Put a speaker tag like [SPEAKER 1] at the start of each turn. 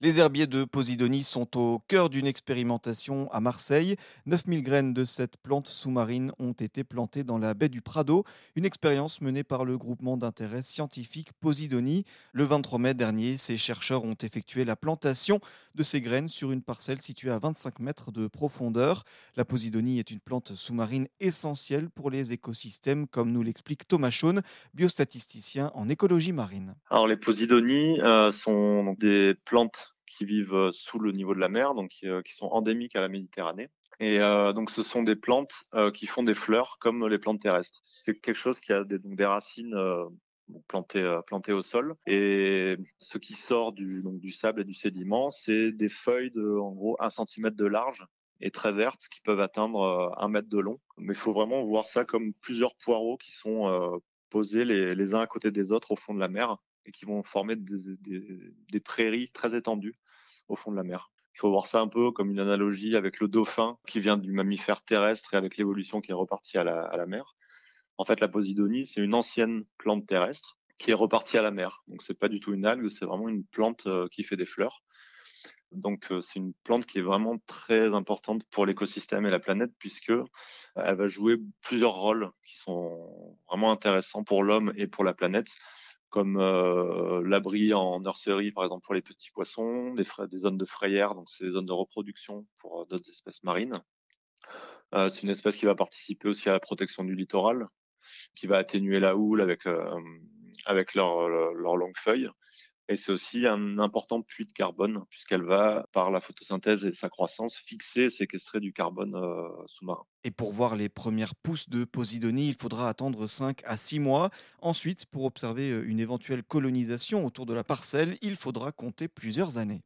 [SPEAKER 1] Les herbiers de Posidonie sont au cœur d'une expérimentation à Marseille. 9000 graines de cette plante sous-marine ont été plantées dans la baie du Prado, une expérience menée par le groupement d'intérêt scientifique Posidonie. Le 23 mai dernier, ces chercheurs ont effectué la plantation de ces graines sur une parcelle située à 25 mètres de profondeur. La Posidonie est une plante sous-marine essentielle pour les écosystèmes, comme nous l'explique Thomas Chaune, biostatisticien en écologie marine.
[SPEAKER 2] Alors les Posidonies euh, sont des plantes qui vivent sous le niveau de la mer, donc qui, sont endémiques à la Méditerranée. Et donc, ce sont des plantes qui font des fleurs comme les plantes terrestres. C'est quelque chose qui a des, donc, des racines plantées, au sol. Et ce qui sort du, du sable et du sédiment, c'est des feuilles de, en gros, 1 cm de large et très vertes qui peuvent atteindre un mètre de long. Mais il faut vraiment voir ça comme plusieurs poireaux qui sont posés les, uns à côté des autres au fond de la mer et qui vont former des, prairies très étendues au fond de la mer. Il faut voir ça un peu comme une analogie avec le dauphin qui vient du mammifère terrestre et avec l'évolution qui est repartie à la, mer. En fait, la posidonie, c'est une ancienne plante terrestre qui est repartie à la mer. Donc, c'est pas du tout une algue, c'est vraiment une plante euh, qui fait des fleurs. Donc, euh, c'est une plante qui est vraiment très importante pour l'écosystème et la planète puisque euh, elle va jouer plusieurs rôles qui sont vraiment intéressants pour l'homme et pour la planète comme euh, l'abri en nurserie, par exemple, pour les petits poissons, des, des zones de frayère, donc c'est des zones de reproduction pour euh, d'autres espèces marines. Euh, c'est une espèce qui va participer aussi à la protection du littoral, qui va atténuer la houle avec, avec leurs leur longues feuilles. Et c'est aussi un important puits de carbone, puisqu'elle va, par la photosynthèse et sa croissance, fixer et séquestrer du carbone euh, sous-marin.
[SPEAKER 1] Et pour voir les premières pousses de Posidonie, il faudra attendre 5 à 6 mois. Ensuite, pour observer euh, une éventuelle colonisation autour de la parcelle, il faudra compter plusieurs années.